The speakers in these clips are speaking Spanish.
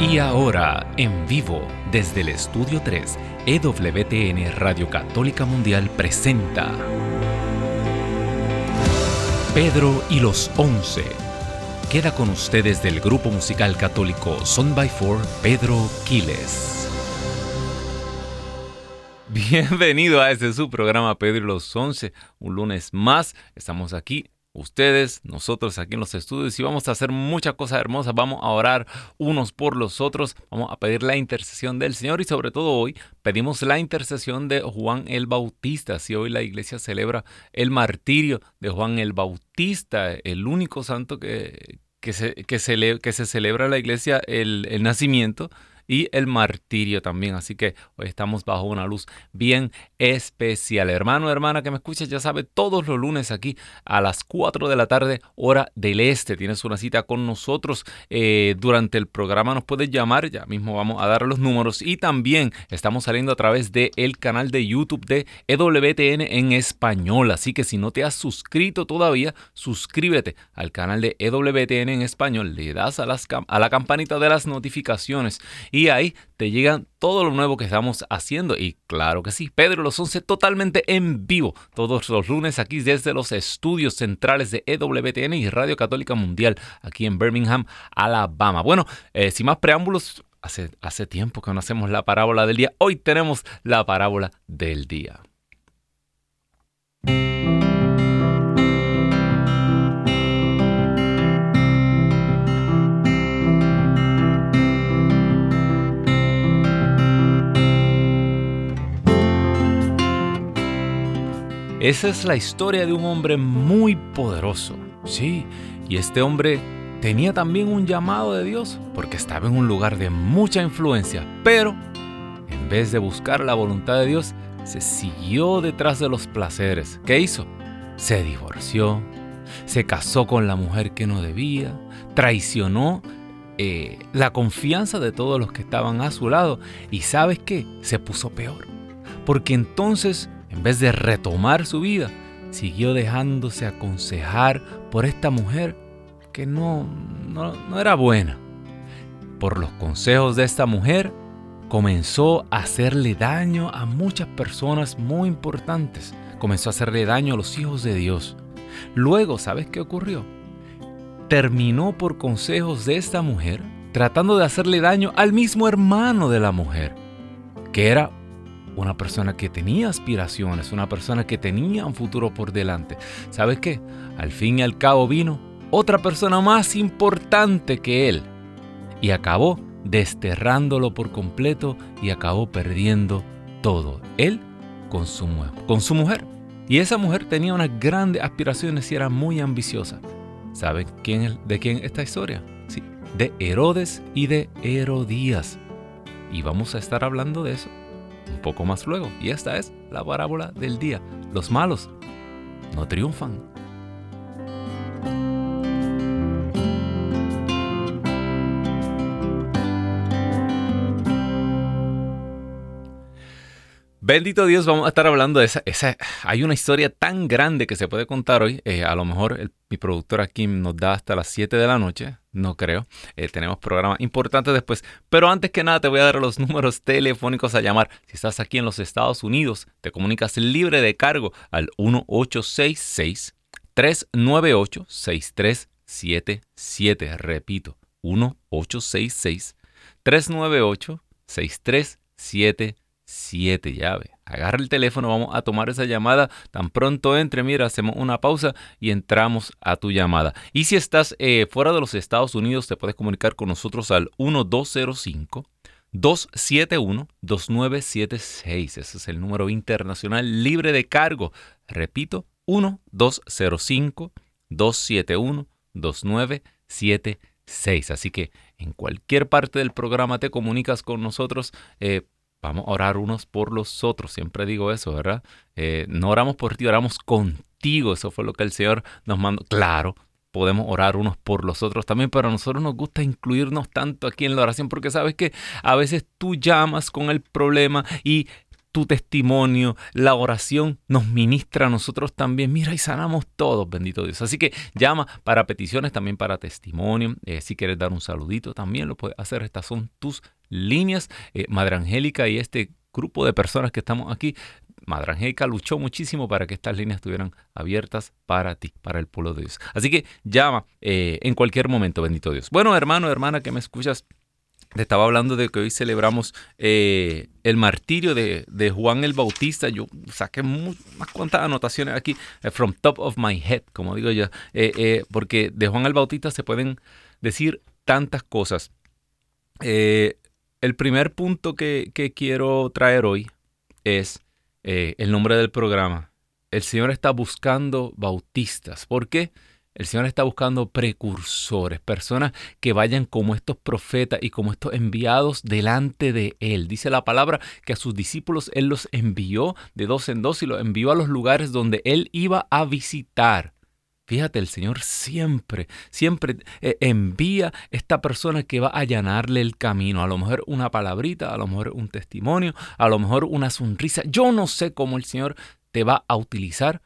Y ahora, en vivo, desde el Estudio 3, EWTN Radio Católica Mundial presenta Pedro y los Once. Queda con ustedes del grupo musical católico Son by Four, Pedro Quiles. Bienvenido a este su programa Pedro y los Once. Un lunes más, estamos aquí ustedes, nosotros aquí en los estudios y vamos a hacer muchas cosas hermosas, vamos a orar unos por los otros, vamos a pedir la intercesión del Señor y sobre todo hoy pedimos la intercesión de Juan el Bautista. Si hoy la iglesia celebra el martirio de Juan el Bautista, el único santo que, que, se, que, se celebra la iglesia el nacimiento y el martirio también. Así que hoy estamos bajo una luz bien especial. Hermano, hermana que me escuchas, ya sabe, todos los lunes aquí a las 4 de la tarde, hora del este. Tienes una cita con nosotros eh, durante el programa. Nos puedes llamar, ya mismo vamos a dar los números. Y también estamos saliendo a través del el canal de YouTube de EWTN en español. Así que si no te has suscrito todavía, suscríbete al canal de EWTN en español. Le das a, las, a la campanita de las notificaciones ahí te llegan todo lo nuevo que estamos haciendo. Y claro que sí, Pedro los 11 totalmente en vivo todos los lunes aquí desde los estudios centrales de EWTN y Radio Católica Mundial aquí en Birmingham, Alabama. Bueno, eh, sin más preámbulos, hace, hace tiempo que no hacemos la parábola del día. Hoy tenemos la parábola del día. Esa es la historia de un hombre muy poderoso. Sí, y este hombre tenía también un llamado de Dios porque estaba en un lugar de mucha influencia, pero en vez de buscar la voluntad de Dios, se siguió detrás de los placeres. ¿Qué hizo? Se divorció, se casó con la mujer que no debía, traicionó eh, la confianza de todos los que estaban a su lado y sabes qué, se puso peor. Porque entonces en vez de retomar su vida, siguió dejándose aconsejar por esta mujer que no, no, era buena. Por los consejos de esta mujer, comenzó a hacerle daño a muchas personas muy importantes. Comenzó a hacerle daño a los hijos de Dios. Luego, ¿sabes qué ocurrió? Terminó por consejos de esta mujer tratando de hacerle daño al mismo hermano de la mujer, que era una persona que tenía aspiraciones, una persona que tenía un futuro por delante. ¿Sabes qué? Al fin y al cabo vino otra persona más importante que él y acabó desterrándolo por completo y acabó perdiendo todo. Él con su, con su mujer. Y esa mujer tenía unas grandes aspiraciones y era muy ambiciosa. ¿Saben quién, de quién esta historia? Sí, de Herodes y de Herodías. Y vamos a estar hablando de eso un poco más luego. Y esta es la parábola del día. Los malos no triunfan. Bendito Dios, vamos a estar hablando de esa, Hay una historia tan grande que se puede contar hoy. Eh, a lo mejor mi productora Kim nos da hasta las 7 de la noche. No creo. Eh, tenemos programas importantes después. Pero antes que nada te voy a dar los números telefónicos a llamar. Si estás aquí en los Estados Unidos, te comunicas libre de cargo al 1866 398 6377. Repito, 1866 398 6377 siete llaves. Agarra el teléfono, vamos a tomar esa llamada. Tan pronto entre, mira, hacemos una pausa y entramos a tu llamada. Y si estás eh, fuera de los Estados Unidos, te puedes comunicar con nosotros al 1205. 271-2976. Ese es el número internacional libre de cargo. Repito, 1205-271-2976. Así que en cualquier parte del programa te comunicas con nosotros. Eh, Vamos a orar unos por los otros. Siempre digo eso, ¿verdad? Eh, no oramos por ti, oramos contigo. Eso fue lo que el Señor nos mandó. Claro, podemos orar unos por los otros también, pero a nosotros nos gusta incluirnos tanto aquí en la oración porque sabes que a veces tú llamas con el problema y tu testimonio, la oración nos ministra a nosotros también. Mira, y sanamos todos, bendito Dios. Así que llama para peticiones, también para testimonio. Eh, si quieres dar un saludito, también lo puedes hacer. Estas son tus líneas. Eh, Madre Angélica y este grupo de personas que estamos aquí Madre Angélica luchó muchísimo para que estas líneas estuvieran abiertas para ti, para el pueblo de Dios. Así que llama eh, en cualquier momento, bendito Dios. Bueno, hermano, hermana, que me escuchas, te estaba hablando de que hoy celebramos eh, el martirio de, Juan el Bautista. Yo saqué unas cuantas anotaciones aquí, eh, from top of my head, como digo yo, porque de Juan el Bautista se pueden decir tantas cosas. El primer punto que, quiero traer hoy es eh, el nombre del programa. El Señor está buscando bautistas. ¿Por qué? El Señor está buscando precursores, personas que vayan como estos profetas y como estos enviados delante de Él. Dice la palabra que a sus discípulos Él los envió de dos en dos y los envió a los lugares donde Él iba a visitar. Fíjate, el Señor siempre, siempre eh, envía esta persona que va a allanarle el camino. A lo mejor una palabrita, a lo mejor un testimonio, a lo mejor una sonrisa. Yo no sé cómo el Señor te va a utilizar,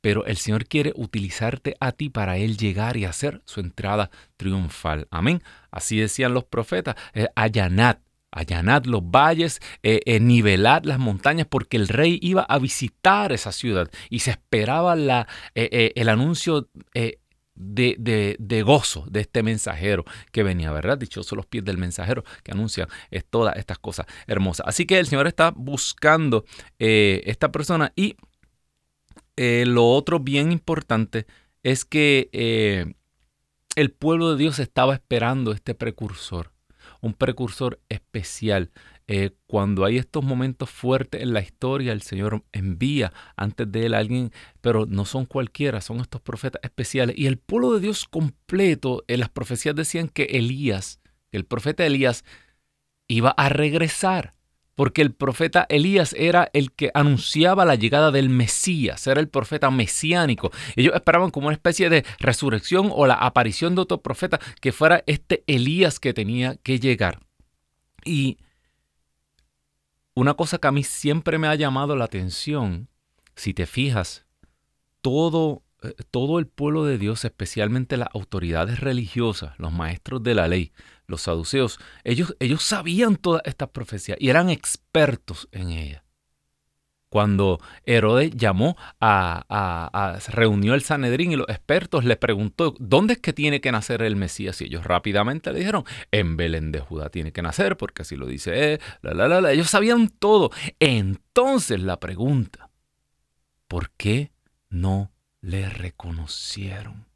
pero el Señor quiere utilizarte a ti para Él llegar y hacer su entrada triunfal. Amén. Así decían los profetas, eh, allanad allanad los valles, eh, eh, nivelad las montañas, porque el rey iba a visitar esa ciudad y se esperaba la, eh, el anuncio de, gozo de este mensajero que venía, ¿verdad? Dichosos los pies del mensajero que anuncia todas estas cosas hermosas. Así que el Señor está buscando esta persona y lo otro bien importante es que el pueblo de Dios estaba esperando este precursor un precursor especial. Eh, cuando hay estos momentos fuertes en la historia, el Señor envía antes de él a alguien, pero no son cualquiera, son estos profetas especiales. Y el pueblo de Dios completo, en las profecías decían que Elías, el profeta Elías, iba a regresar porque el profeta Elías era el que anunciaba la llegada del Mesías, era el profeta mesiánico. Ellos esperaban como una especie de resurrección o la aparición de otro profeta que fuera este Elías que tenía que llegar. Y una cosa que a mí siempre me ha llamado la atención, si te fijas, todo, eh, todo el pueblo de Dios, especialmente las autoridades religiosas, los maestros de la ley, los saduceos, ellos, ellos sabían todas estas profecías y eran expertos en ellas. Cuando Herodes llamó a, reunió el Sanedrín y los expertos le preguntó, ¿dónde es que tiene que nacer el Mesías? Y ellos rápidamente le dijeron, en Belén de Judá tiene que nacer, porque así lo dice él, la, la, la, ellos sabían todo. Entonces la pregunta, ¿por qué no le reconocieron?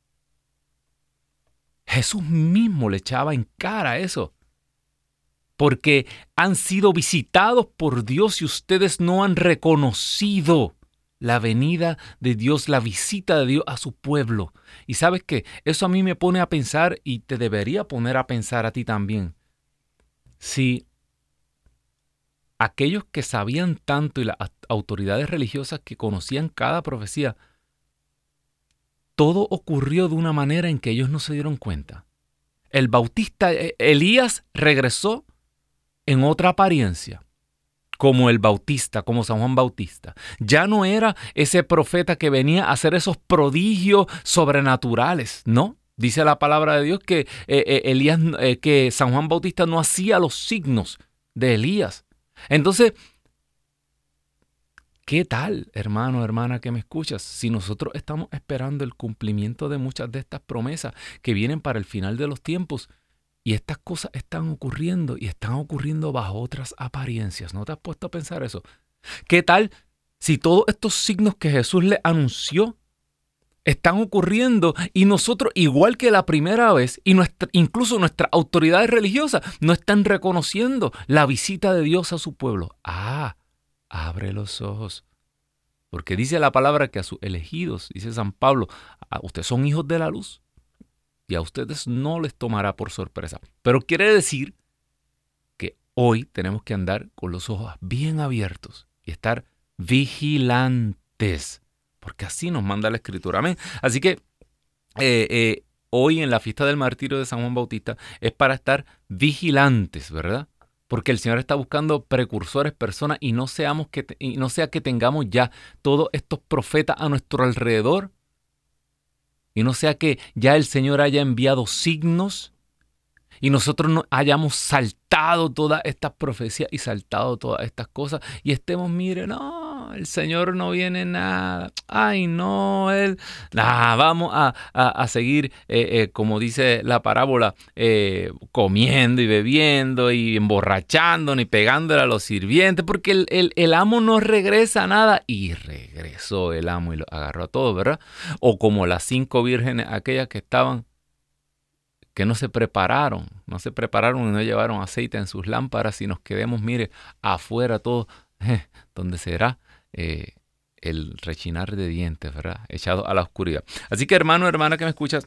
Jesús mismo le echaba en cara eso. Porque han sido visitados por Dios y ustedes no han reconocido la venida de Dios, la visita de Dios a su pueblo. Y sabes que eso a mí me pone a pensar y te debería poner a pensar a ti también. Si aquellos que sabían tanto y las autoridades religiosas que conocían cada profecía todo ocurrió de una manera en que ellos no se dieron cuenta. El bautista eh, Elías regresó en otra apariencia, como el bautista, como San Juan Bautista. Ya no era ese profeta que venía a hacer esos prodigios sobrenaturales, ¿no? Dice la palabra de Dios que, eh, eh, Elías, que San Juan Bautista no hacía los signos de Elías. Entonces, ¿Qué tal, hermano, hermana que me escuchas? Si nosotros estamos esperando el cumplimiento de muchas de estas promesas que vienen para el final de los tiempos y estas cosas están ocurriendo y están ocurriendo bajo otras apariencias, ¿no te has puesto a pensar eso? ¿Qué tal si todos estos signos que Jesús le anunció están ocurriendo y nosotros, igual que la primera vez, y incluso nuestras autoridades religiosas, no están reconociendo la visita de Dios a su pueblo? Ah, abre los ojos. Porque dice la palabra que a sus elegidos, dice San Pablo, a ustedes son hijos de la luz y a ustedes no les tomará por sorpresa. Pero quiere decir que hoy tenemos que andar con los ojos bien abiertos y estar vigilantes, porque así nos manda la escritura. Amén. Así que eh, eh, hoy en la fiesta del martirio de San Juan Bautista es para estar vigilantes, ¿verdad? Porque el Señor está buscando precursores, personas, y no, seamos que, y no sea que tengamos ya todos estos profetas a nuestro alrededor. Y no sea que ya el Señor haya enviado signos y nosotros no hayamos saltado todas estas profecías y saltado todas estas cosas y estemos, mire, no, el Señor no viene nada. Ay, no, Él, nada, vamos a, seguir, eh, eh, como dice la parábola, eh, comiendo y bebiendo y emborrachándonos y pegándole a los sirvientes, porque el, el amo no regresa a nada. Y regresó el amo y lo agarró a todos, ¿verdad? O como las cinco vírgenes, aquellas que estaban que no se prepararon, no se prepararon y no llevaron aceite en sus lámparas y nos quedemos, mire, afuera todo, donde será eh, el rechinar de dientes, ¿verdad? Echado a la oscuridad. Así que hermano, hermana que me escuchas,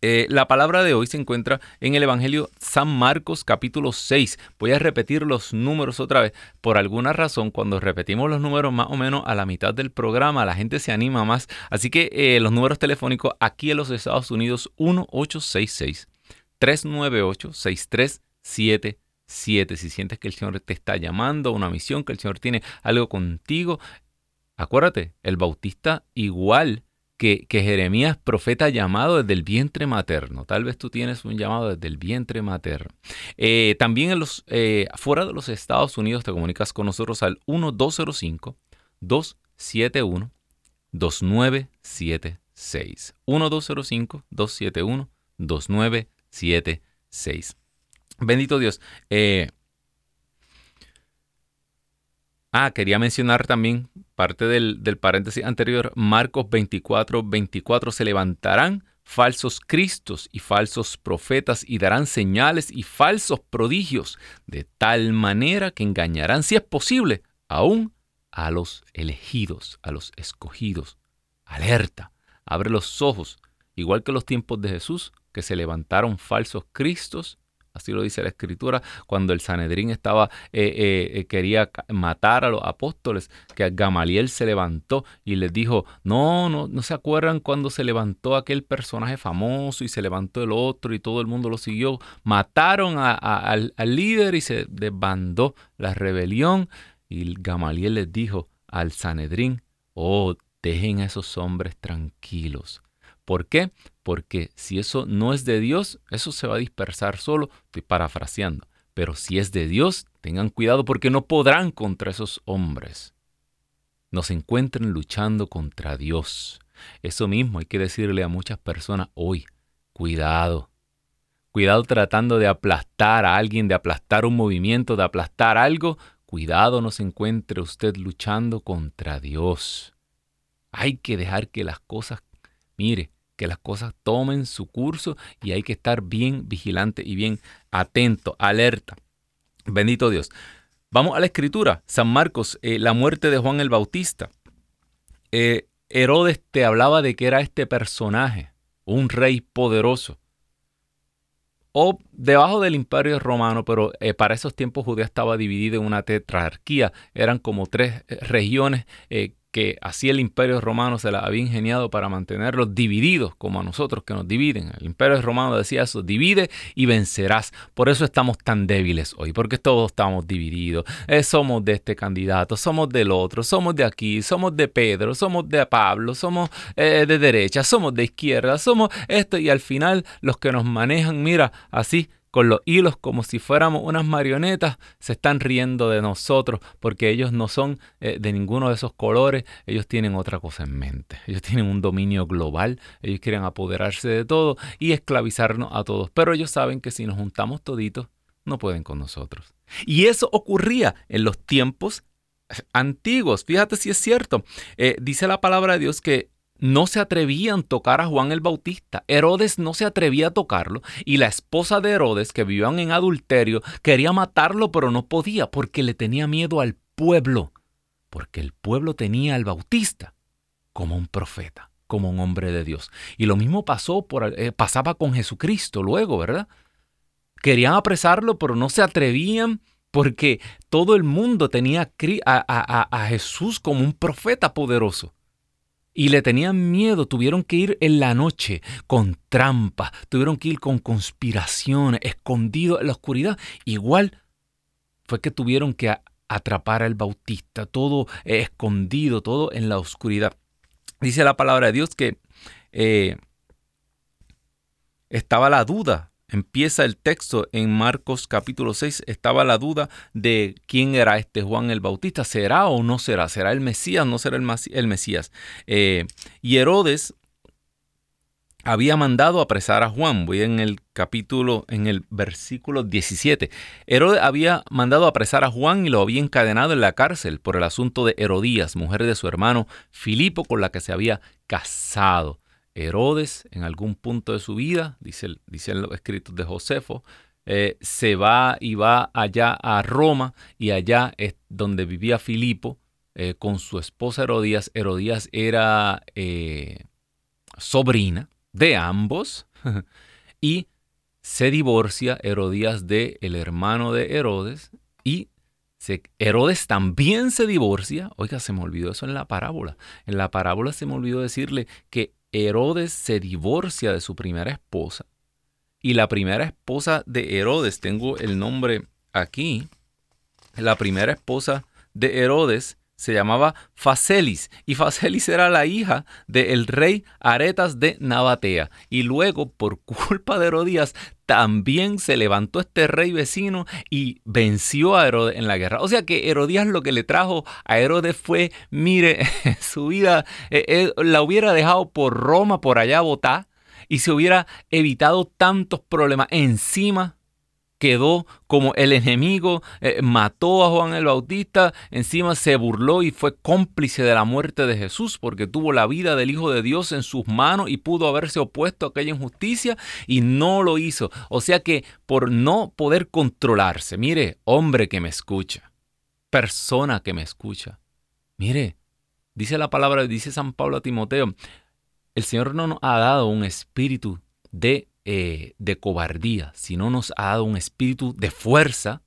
eh, la palabra de hoy se encuentra en el Evangelio San Marcos capítulo 6. Voy a repetir los números otra vez. Por alguna razón, cuando repetimos los números más o menos a la mitad del programa, la gente se anima más. Así que eh, los números telefónicos aquí en los Estados Unidos 1866 398 6377. Si sientes que el Señor te está llamando una misión, que el Señor tiene algo contigo, acuérdate, el bautista igual que, Jeremías, profeta llamado desde el vientre materno. Tal vez tú tienes un llamado desde el vientre materno. Eh, también en los, eh, fuera de los Estados Unidos te comunicas con nosotros al 1205-271-2976. 1205-271-2976. Bendito Dios. Eh, Ah, quería mencionar también parte del, paréntesis anterior, Marcos 24, 24, se levantarán falsos cristos y falsos profetas y darán señales y falsos prodigios, de tal manera que engañarán, si es posible, aún a los elegidos, a los escogidos. Alerta, abre los ojos, igual que los tiempos de Jesús, que se levantaron falsos cristos así lo dice la escritura, cuando el Sanedrín estaba, eh, eh, eh, quería matar a los apóstoles, que Gamaliel se levantó y les dijo, no, no, no se acuerdan cuando se levantó aquel personaje famoso y se levantó el otro y todo el mundo lo siguió, mataron al, al líder y se desbandó la rebelión y Gamaliel les dijo al Sanedrín, oh, dejen a esos hombres tranquilos. ¿Por qué? Porque si eso no es de Dios, eso se va a dispersar solo, estoy parafraseando, pero si es de Dios, tengan cuidado porque no podrán contra esos hombres. Nos encuentren luchando contra Dios. Eso mismo hay que decirle a muchas personas hoy, cuidado. Cuidado tratando de aplastar a alguien, de aplastar un movimiento, de aplastar algo. Cuidado no se encuentre usted luchando contra Dios. Hay que dejar que las cosas, mire, que las cosas tomen su curso y hay que estar bien vigilante y bien atento, alerta. Bendito Dios. Vamos a la escritura. San Marcos, eh, la muerte de Juan el Bautista. Eh, Herodes te hablaba de que era este personaje, un rey poderoso. O debajo del imperio romano, pero eh, para esos tiempos Judea estaba dividida en una tetrarquía. Eran como tres regiones que así el imperio romano se la había ingeniado para mantenerlos divididos, como a nosotros que nos dividen. El imperio romano decía eso, divide y vencerás. Por eso estamos tan débiles hoy, porque todos estamos divididos. Eh, somos de este candidato, somos del otro, somos de aquí, somos de Pedro, somos de Pablo, somos eh, de derecha, somos de izquierda, somos esto y al final los que nos manejan, mira, así con los hilos como si fuéramos unas marionetas, se están riendo de nosotros porque ellos no son eh, de ninguno de esos colores, ellos tienen otra cosa en mente, ellos tienen un dominio global, ellos quieren apoderarse de todo y esclavizarnos a todos, pero ellos saben que si nos juntamos toditos, no pueden con nosotros. Y eso ocurría en los tiempos antiguos, fíjate si es cierto, eh, dice la palabra de Dios que no se atrevían a tocar a Juan el Bautista. Herodes no se atrevía a tocarlo y la esposa de Herodes, que vivían en adulterio, quería matarlo pero no podía porque le tenía miedo al pueblo, porque el pueblo tenía al Bautista como un profeta, como un hombre de Dios. Y lo mismo pasó eh, pasaba con Jesucristo luego, ¿verdad? Querían apresarlo pero no se atrevían porque todo el mundo tenía a Jesús como un profeta poderoso y le tenían miedo, tuvieron que ir en la noche con trampa, tuvieron que ir con conspiraciones, escondidos en la oscuridad. Igual fue que tuvieron que atrapar al Bautista, todo escondido, todo en la oscuridad. Dice la palabra de Dios que eh, estaba la duda. Empieza el texto en Marcos capítulo 6, estaba la duda de quién era este Juan el Bautista, ¿será o no será? ¿Será el Mesías o no será el Mesías? Eh, y Herodes había mandado apresar a Juan. Voy en el capítulo, en el versículo 17. Herodes había mandado apresar a Juan y lo había encadenado en la cárcel por el asunto de Herodías, mujer de su hermano Filipo, con la que se había casado. Herodes, en algún punto de su vida, dice, dicen los escritos de Josefo, eh, se va y va allá a Roma y allá es donde vivía Filipo eh, con su esposa Herodías. Herodías era eh, sobrina de ambos y se divorcia Herodías de el hermano de Herodes y Herodes también se divorcia. Oiga, se me olvidó eso en la parábola. En la parábola se me olvidó decirle que Herodes se divorcia de su primera esposa. Y la primera esposa de Herodes, tengo el nombre aquí, la primera esposa de Herodes se llamaba Facelis y Facelis era la hija del rey Aretas de Nabatea. Y luego, por culpa de Herodías, también se levantó este rey vecino y venció a Herodes en la guerra. O sea que Herodías lo que le trajo a Herodes fue, mire, su vida eh, eh, la hubiera dejado por Roma, por allá a y se hubiera evitado tantos problemas encima quedó como el enemigo, eh, mató a Juan el Bautista, encima se burló y fue cómplice de la muerte de Jesús porque tuvo la vida del Hijo de Dios en sus manos y pudo haberse opuesto a aquella injusticia y no lo hizo. O sea que por no poder controlarse, mire, hombre que me escucha, persona que me escucha, mire, dice la palabra, dice San Pablo a Timoteo, el Señor no nos ha dado un espíritu de eh, de cobardía, sino nos ha dado un espíritu de fuerza,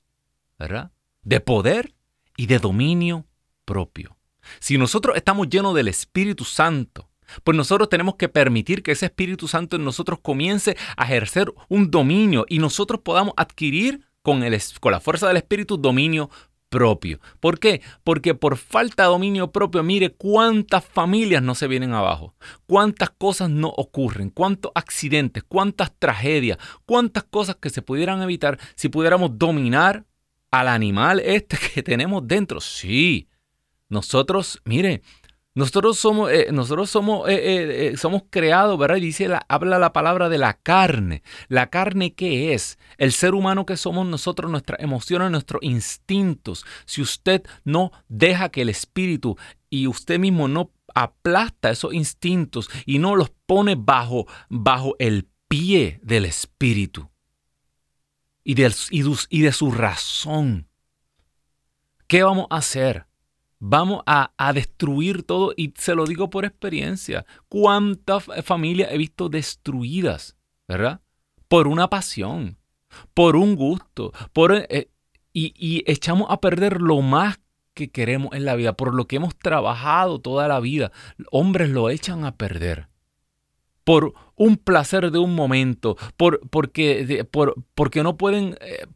¿verdad? De poder y de dominio propio. Si nosotros estamos llenos del Espíritu Santo, pues nosotros tenemos que permitir que ese Espíritu Santo en nosotros comience a ejercer un dominio y nosotros podamos adquirir con, el, con la fuerza del Espíritu dominio propio. ¿Por qué? Porque por falta de dominio propio, mire cuántas familias no se vienen abajo, cuántas cosas no ocurren, cuántos accidentes, cuántas tragedias, cuántas cosas que se pudieran evitar si pudiéramos dominar al animal este que tenemos dentro. Sí, nosotros, mire, nosotros somos, eh, nosotros somos, eh, eh, somos creados, ¿verdad? dice, habla la palabra de la carne. ¿La carne qué es? El ser humano que somos nosotros, nuestras emociones, nuestros instintos. Si usted no deja que el espíritu y usted mismo no aplasta esos instintos y no los pone bajo, bajo el pie del espíritu y y de su razón, ¿qué vamos a hacer? Vamos a, destruir todo y se lo digo por experiencia. ¿Cuántas familias he visto destruidas, verdad? Por una pasión, por un gusto, por, eh, y, y echamos a perder lo más que queremos en la vida, por lo que hemos trabajado toda la vida. Hombres lo echan a perder por un placer de un momento, por, porque, por, porque no pueden eh,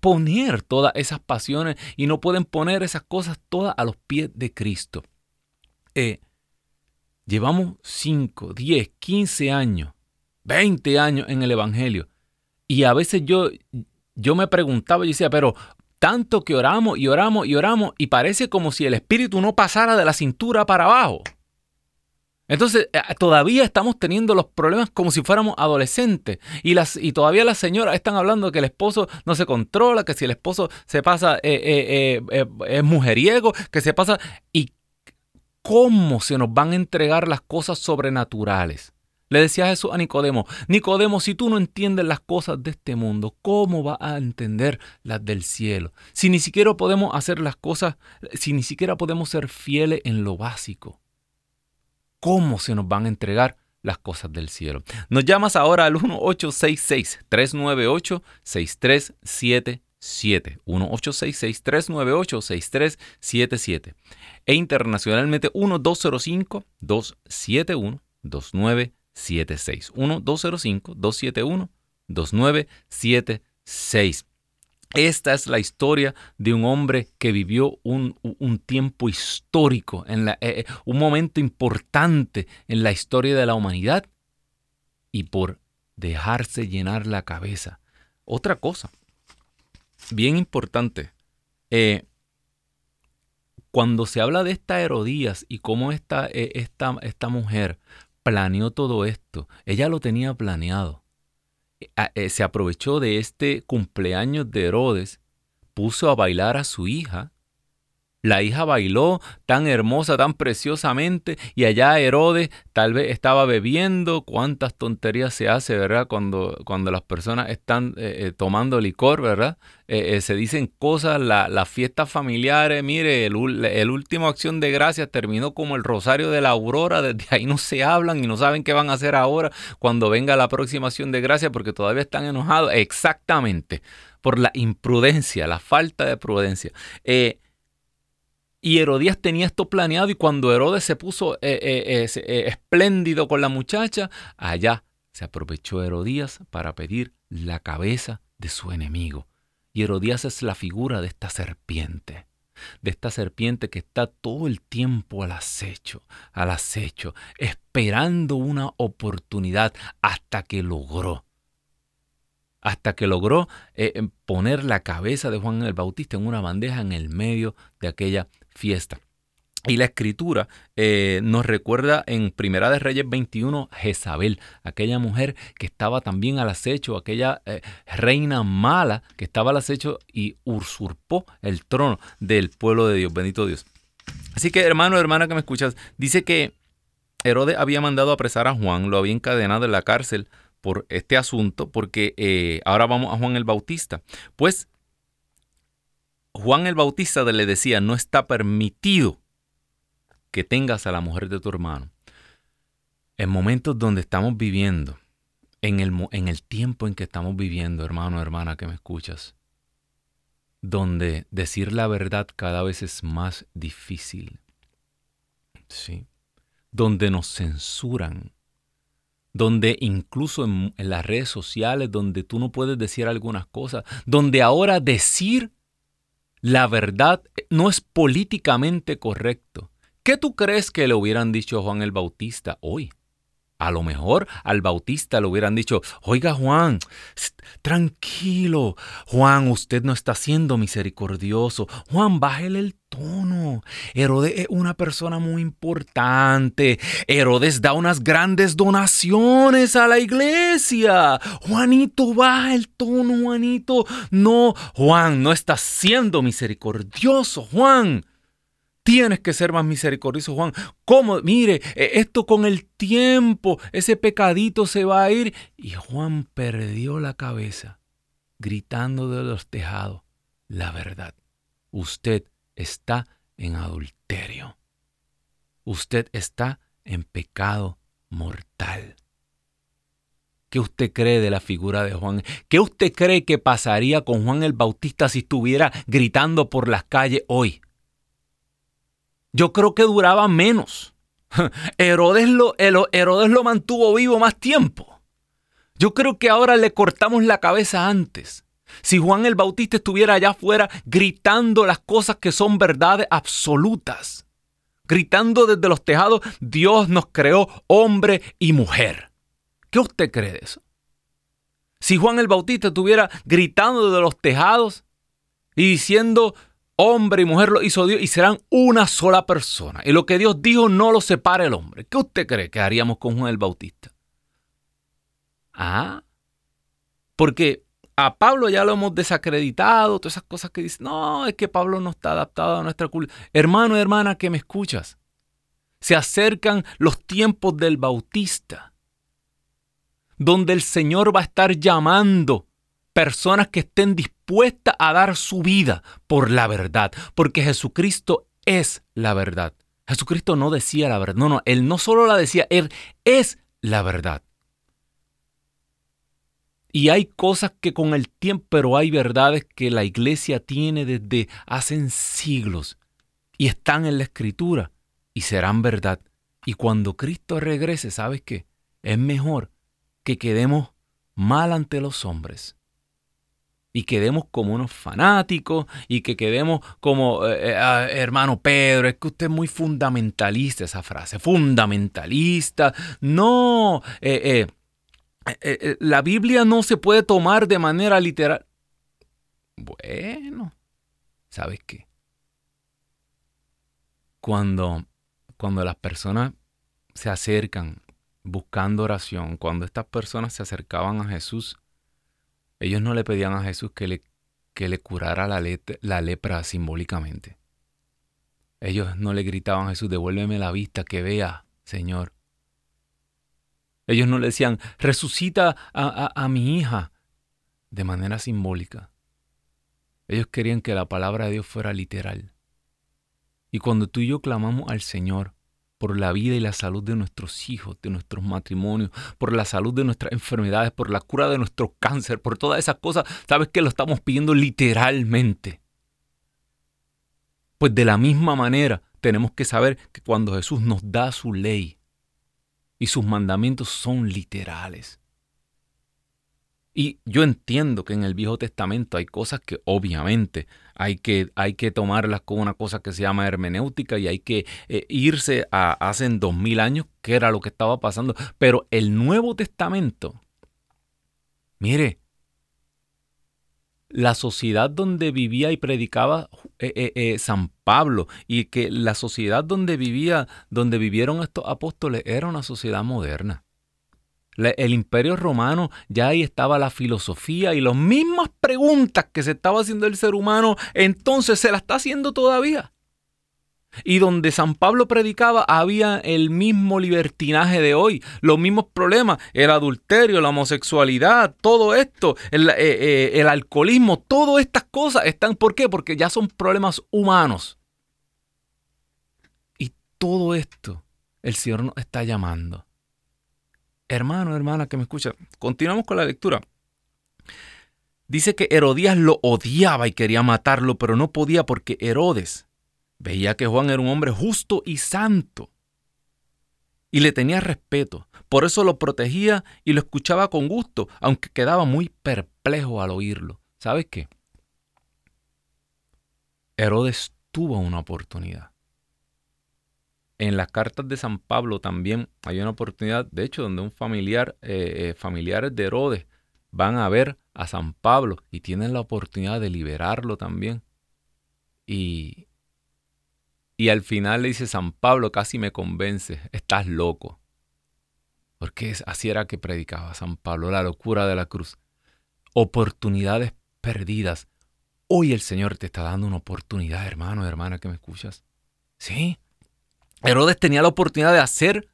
poner todas esas pasiones y no pueden poner esas cosas todas a los pies de Cristo. Eh, llevamos 5, 10, 15 años, 20 años en el Evangelio. Y a veces yo, yo me preguntaba y decía, pero tanto que oramos y oramos y oramos y parece como si el Espíritu no pasara de la cintura para abajo. Entonces, eh, todavía estamos teniendo los problemas como si fuéramos adolescentes. Y, las, y todavía las señoras están hablando que el esposo no se controla, que si el esposo se pasa, eh, eh, es mujeriego, que se pasa. ¿Y cómo se nos van a entregar las cosas sobrenaturales? Le decía Jesús a Nicodemo, Nicodemo, si tú no entiendes las cosas de este mundo, ¿cómo vas a entender las del cielo? Si ni siquiera podemos hacer las cosas, si ni siquiera podemos ser fieles en lo básico cómo se nos van a entregar las cosas del cielo. Nos llamas ahora al 1866-398-6377. 1866-398-6377. E internacionalmente 1205-271-2976. 1205-271-2976. Esta es la historia de un hombre que vivió un, tiempo histórico, en la, eh, eh, un momento importante en la historia de la humanidad y por dejarse llenar la cabeza. Otra cosa, bien importante, eh, cuando se habla de esta Herodías y cómo esta, esta, esta mujer planeó todo esto, ella lo tenía planeado. Eh, se aprovechó de este cumpleaños de Herodes, puso a bailar a su hija. La hija bailó tan hermosa, tan preciosamente, y allá Herodes tal vez estaba bebiendo. Cuántas tonterías se hace, ¿verdad? Cuando, cuando las personas están eh, eh, tomando licor, ¿verdad? se dicen cosas, las fiestas familiares, mire, el, el, último acción de gracias terminó como el rosario de la aurora, desde ahí no se hablan y no saben qué van a hacer ahora cuando venga la próxima acción de gracias porque todavía están enojados. Exactamente, por la imprudencia, la falta de prudencia. Eh, y Herodías tenía esto planeado y cuando Herodes se puso eh, espléndido con la muchacha, allá se aprovechó Herodías para pedir la cabeza de su enemigo. Y Herodías es la figura de esta serpiente, de esta serpiente que está todo el tiempo al acecho, al acecho, esperando una oportunidad hasta que logró, hasta que logró eh, poner la cabeza de Juan el Bautista en una bandeja en el medio de aquella fiesta. Y la escritura eh, nos recuerda en Primera de Reyes 21 Jezabel, aquella mujer que estaba también al acecho, aquella eh, reina mala que estaba al acecho y usurpó el trono del pueblo de Dios. Bendito Dios. Así que hermano, hermana que me escuchas, dice que Herodes había mandado apresar a Juan, lo había encadenado en la cárcel por este asunto, porque eh, ahora vamos a Juan el Bautista. Pues Juan el Bautista le decía, no está permitido que tengas a la mujer de tu hermano. En momentos donde estamos viviendo, en el, en el tiempo en que estamos viviendo, hermano, hermana, que me escuchas, donde decir la verdad cada vez es más difícil, ¿sí? donde nos censuran, donde incluso en, en, las redes sociales, donde tú no puedes decir algunas cosas, donde ahora decir la verdad no es políticamente correcto. ¿Qué tú crees que le hubieran dicho a Juan el Bautista hoy? A lo mejor al Bautista le hubieran dicho, oiga Juan, tranquilo, Juan, usted no está siendo misericordioso. Juan, bájele el tono. Herodes es una persona muy importante. Herodes da unas grandes donaciones a la iglesia. Juanito, baja el tono, Juanito. No, Juan, no está siendo misericordioso, Juan. Tienes que ser más misericordioso, Juan. ¿Cómo? Mire, e, esto con el tiempo, ese pecadito se va a ir. Y Juan perdió la cabeza, gritando de los tejados, la verdad. Usted está en adulterio. Usted está en pecado mortal. ¿Qué usted cree de la figura de Juan? ¿Qué usted cree que pasaría con Juan el Bautista si estuviera gritando por las calles hoy? Yo creo que duraba menos. Herodes lo, Herodes lo mantuvo vivo más tiempo. Yo creo que ahora le cortamos la cabeza antes. Si Juan el Bautista estuviera allá afuera gritando las cosas que son verdades absolutas, gritando desde los tejados, Dios nos creó hombre y mujer. ¿Qué usted cree de eso? Si Juan el Bautista estuviera gritando desde los tejados y diciendo, Hombre y mujer lo hizo Dios y serán una sola persona. Y lo que Dios dijo no lo separa el hombre. ¿Qué usted cree que haríamos con Juan el Bautista? Ah, porque a Pablo ya lo hemos desacreditado, todas esas cosas que dicen, no, es que Pablo no está adaptado a nuestra cultura. Hermano y hermana que me escuchas, se acercan los tiempos del Bautista, donde el Señor va a estar llamando personas que estén dispuestas a dar su vida por la verdad, porque Jesucristo es la verdad. Jesucristo no decía la verdad, no, no, Él no solo la decía, Él es la verdad. Y hay cosas que con el tiempo, pero hay verdades que la iglesia tiene desde hace siglos y están en la escritura y serán verdad. Y cuando Cristo regrese, ¿sabes qué? Es mejor que quedemos mal ante los hombres y quedemos como unos fanáticos y que quedemos como, eh, eh, ah, hermano Pedro, es que usted es muy fundamentalista esa frase, fundamentalista. No, eh, la Biblia no se puede tomar de manera literal. Bueno, ¿sabes qué? Cuando, cuando las personas se acercan buscando oración, cuando estas personas se acercaban a Jesús, ellos no le pedían a Jesús que le, que le curara la, la lepra simbólicamente. Ellos no le gritaban a Jesús, devuélveme la vista, que vea, Señor. Ellos no le decían, resucita a, a, mi hija de manera simbólica. Ellos querían que la palabra de Dios fuera literal. Y cuando tú y yo clamamos al Señor, por la vida y la salud de nuestros hijos, de nuestros matrimonios, por la salud de nuestras enfermedades, por la cura de nuestro cáncer, por todas esas cosas, sabes que lo estamos pidiendo literalmente. Pues de la misma manera tenemos que saber que cuando Jesús nos da su ley y sus mandamientos son literales. Y yo entiendo que en el Viejo Testamento hay cosas que obviamente hay que, hay que tomarlas con una cosa que se llama hermenéutica y hay que eh, irse a hace dos mil años, que era lo que estaba pasando. Pero el Nuevo Testamento, mire, la sociedad donde vivía y predicaba eh, eh, San Pablo y que la sociedad donde vivía, donde vivieron estos apóstoles, era una sociedad moderna el imperio romano, ya ahí estaba la filosofía y las mismas preguntas que se estaba haciendo el ser humano, entonces se la está haciendo todavía. Y donde San Pablo predicaba había el mismo libertinaje de hoy, los mismos problemas, el adulterio, la homosexualidad, todo esto, el, eh, eh, el alcoholismo, todas estas cosas están, ¿por qué? Porque ya son problemas humanos. Y todo esto el Señor nos está llamando hermano, hermana que me escucha, continuamos con la lectura. Dice que Herodías lo odiaba y quería matarlo, pero no podía porque Herodes veía que Juan era un hombre justo y santo y le tenía respeto. Por eso lo protegía y lo escuchaba con gusto, aunque quedaba muy perplejo al oírlo. ¿Sabes qué? Herodes tuvo una oportunidad. En las cartas de San Pablo también hay una oportunidad, de hecho, donde un familiar, eh, eh, familiares de Herodes van a ver a San Pablo y tienen la oportunidad de liberarlo también. Y, y al final le dice San Pablo, casi me convence, estás loco. Porque así era que predicaba San Pablo, la locura de la cruz. Oportunidades perdidas. Hoy el Señor te está dando una oportunidad, hermano, hermana, que me escuchas. Sí, Herodes tenía la oportunidad de hacer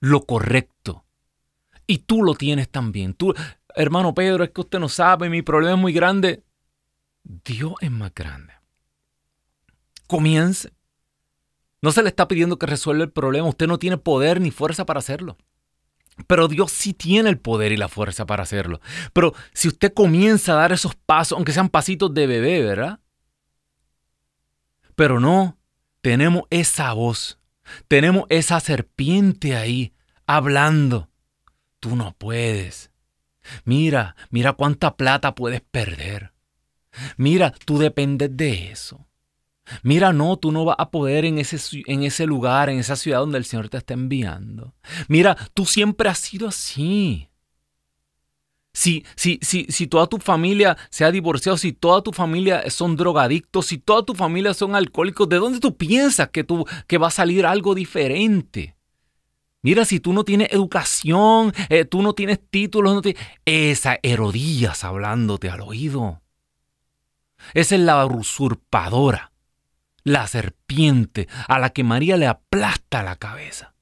lo correcto. Y tú lo tienes también. Tú, hermano Pedro, es que usted no sabe, mi problema es muy grande. Dios es más grande. Comience. No se le está pidiendo que resuelva el problema. Usted no tiene poder ni fuerza para hacerlo. Pero Dios sí tiene el poder y la fuerza para hacerlo. Pero si usted comienza a dar esos pasos, aunque sean pasitos de bebé, ¿verdad? Pero no, tenemos esa voz, tenemos esa serpiente ahí hablando. Tú no puedes. Mira, mira cuánta plata puedes perder. Mira, tú dependes de eso. Mira, no, tú no vas a poder en ese, en ese lugar, en esa ciudad donde el Señor te está enviando. Mira, tú siempre has sido así. Si, si, si, si toda tu familia se ha divorciado, si toda tu familia son drogadictos, si toda tu familia son alcohólicos, ¿de dónde tú piensas que, tú, que va a salir algo diferente? Mira, si tú no tienes educación, eh, tú no tienes títulos, no esa Herodías hablándote al oído. Esa es la usurpadora, la serpiente a la que María le aplasta la cabeza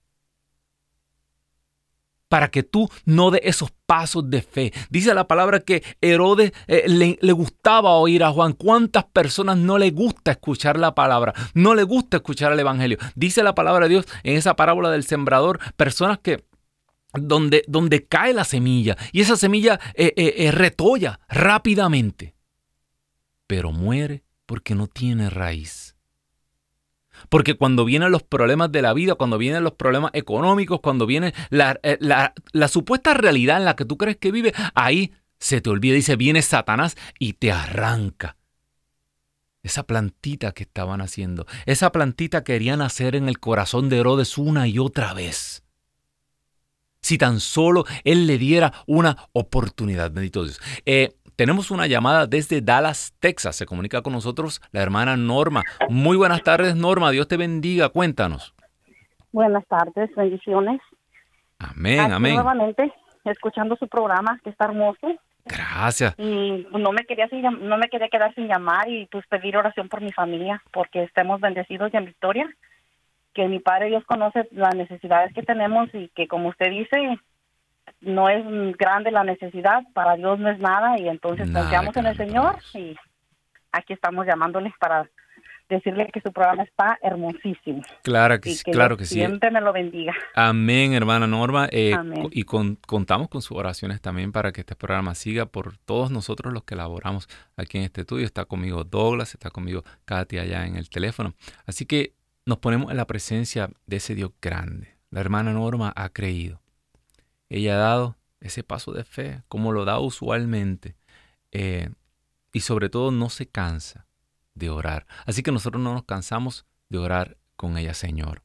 para que tú no des esos pasos de fe. Dice la palabra que Herodes eh, le, gustaba oír a Juan. ¿Cuántas personas no le gusta escuchar la palabra? No le gusta escuchar el Evangelio. Dice la palabra de Dios en esa parábola del sembrador, personas que... Donde, donde cae la semilla y esa semilla eh, eh, retolla rápidamente, pero muere porque no tiene raíz. Porque cuando vienen los problemas de la vida, cuando vienen los problemas económicos, cuando viene la, eh, supuesta realidad en la que tú crees que vives, ahí se te olvida. Dice, viene Satanás y te arranca. Esa plantita que estaban haciendo, esa plantita querían hacer en el corazón de Herodes una y otra vez. Si tan solo él le diera una oportunidad, bendito Dios. Eh, tenemos una llamada desde Dallas, Texas. Se comunica con nosotros la hermana Norma. Muy buenas tardes, Norma. Dios te bendiga. Cuéntanos. Buenas tardes, bendiciones. Amén, amén. Nuevamente, escuchando su programa, que está hermoso. Gracias. Y no me quería no me quería quedar sin llamar y pues pedir oración por mi familia, porque estemos bendecidos y en victoria. Que mi Padre Dios conoce las necesidades que tenemos y que como usted dice, no es grande la necesidad, para Dios no es nada y entonces confiamos en el Señor y aquí estamos llamándoles para decirle que su programa está hermosísimo. Claro que, sí, claro que sí. Siempre me lo bendiga. Amén, hermana Norma. Eh, y contamos con sus oraciones también para que este programa siga por todos nosotros los que laboramos aquí en este estudio. Está conmigo Douglas, está conmigo Katy allá en el teléfono. Así que nos ponemos en la presencia de ese Dios grande. La hermana Norma ha creído. Ella ha dado ese paso de fe, como lo da usualmente. Eh, y sobre todo no se cansa de orar. Así que nosotros no nos cansamos de orar con ella, Señor.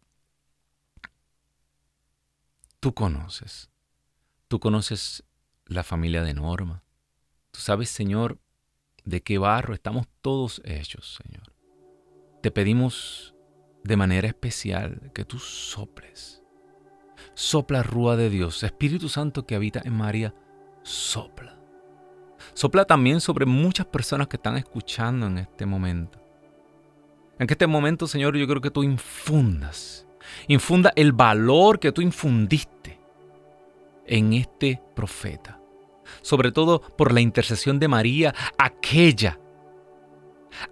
Tú conoces, tú conoces la familia de Norma. Tú sabes, Señor, de qué barro estamos todos hechos, Señor. Te pedimos de manera especial que tú soples. Sopla rúa de Dios, Espíritu Santo que habita en María, sopla. Sopla también sobre muchas personas que están escuchando en este momento. En este momento, Señor, yo creo que tú infundas, infunda el valor que tú infundiste en este profeta. Sobre todo por la intercesión de María, aquella,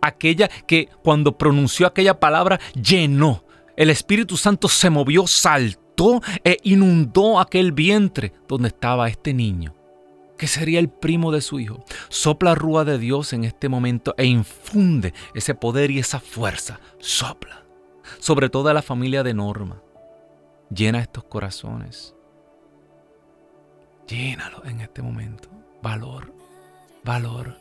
aquella que cuando pronunció aquella palabra llenó. El Espíritu Santo se movió, saltó e inundó aquel vientre donde estaba este niño que sería el primo de su hijo. Sopla rúa de Dios en este momento e infunde ese poder y esa fuerza. Sopla. Sobre toda la familia de Norma. Llena estos corazones. Llénalo en este momento. Valor. Valor.